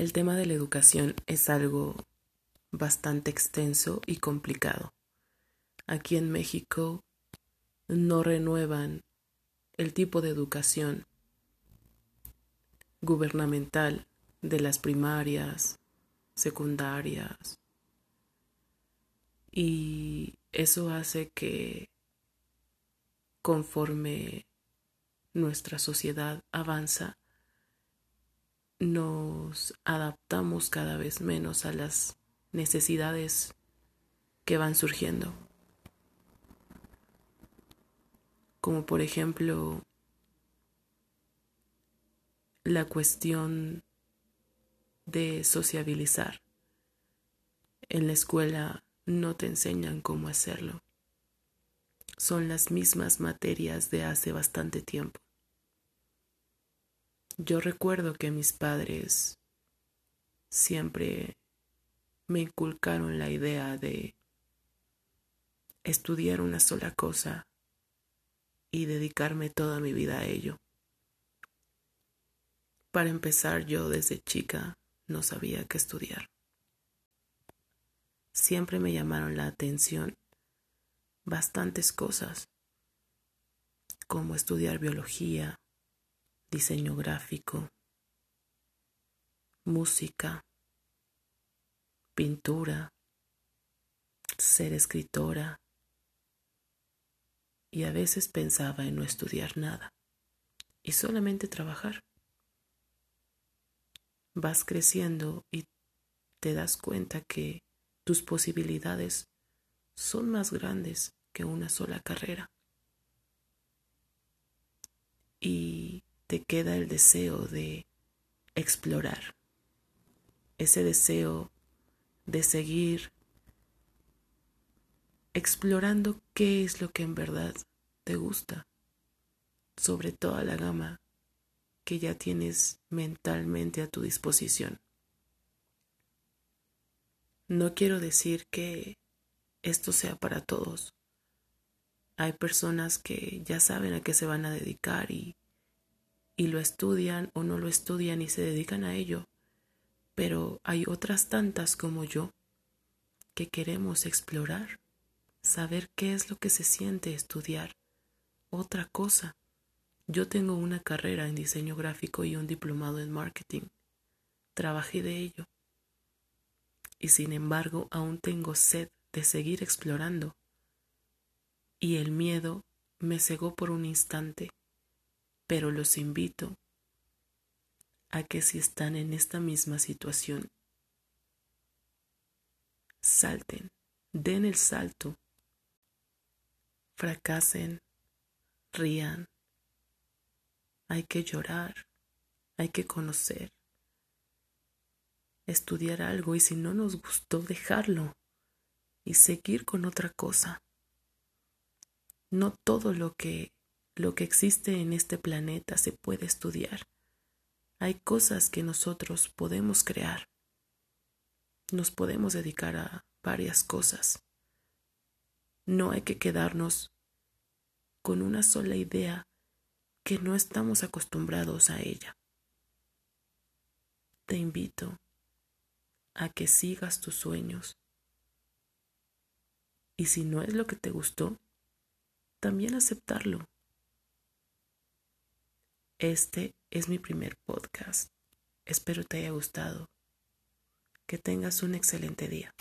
El tema de la educación es algo bastante extenso y complicado. Aquí en México no renuevan el tipo de educación gubernamental de las primarias, secundarias, y eso hace que conforme nuestra sociedad avanza, nos adaptamos cada vez menos a las necesidades que van surgiendo. Como por ejemplo la cuestión de sociabilizar. En la escuela no te enseñan cómo hacerlo. Son las mismas materias de hace bastante tiempo. Yo recuerdo que mis padres siempre me inculcaron la idea de estudiar una sola cosa y dedicarme toda mi vida a ello. Para empezar, yo desde chica no sabía qué estudiar. Siempre me llamaron la atención bastantes cosas, como estudiar biología, diseño gráfico, música, pintura, ser escritora, y a veces pensaba en no estudiar nada y solamente trabajar. Vas creciendo y te das cuenta que tus posibilidades son más grandes que una sola carrera. Y te queda el deseo de explorar, ese deseo de seguir explorando qué es lo que en verdad te gusta, sobre toda la gama que ya tienes mentalmente a tu disposición. No quiero decir que esto sea para todos. Hay personas que ya saben a qué se van a dedicar y y lo estudian o no lo estudian y se dedican a ello, pero hay otras tantas como yo que queremos explorar, saber qué es lo que se siente estudiar, otra cosa. Yo tengo una carrera en diseño gráfico y un diplomado en marketing. Trabajé de ello. Y sin embargo aún tengo sed de seguir explorando. Y el miedo me cegó por un instante pero los invito a que si están en esta misma situación, salten, den el salto, fracasen, rían, hay que llorar, hay que conocer, estudiar algo y si no nos gustó dejarlo y seguir con otra cosa. No todo lo que lo que existe en este planeta se puede estudiar. Hay cosas que nosotros podemos crear. Nos podemos dedicar a varias cosas. No hay que quedarnos con una sola idea que no estamos acostumbrados a ella. Te invito a que sigas tus sueños. Y si no es lo que te gustó, también aceptarlo. Este es mi primer podcast. Espero te haya gustado. Que tengas un excelente día.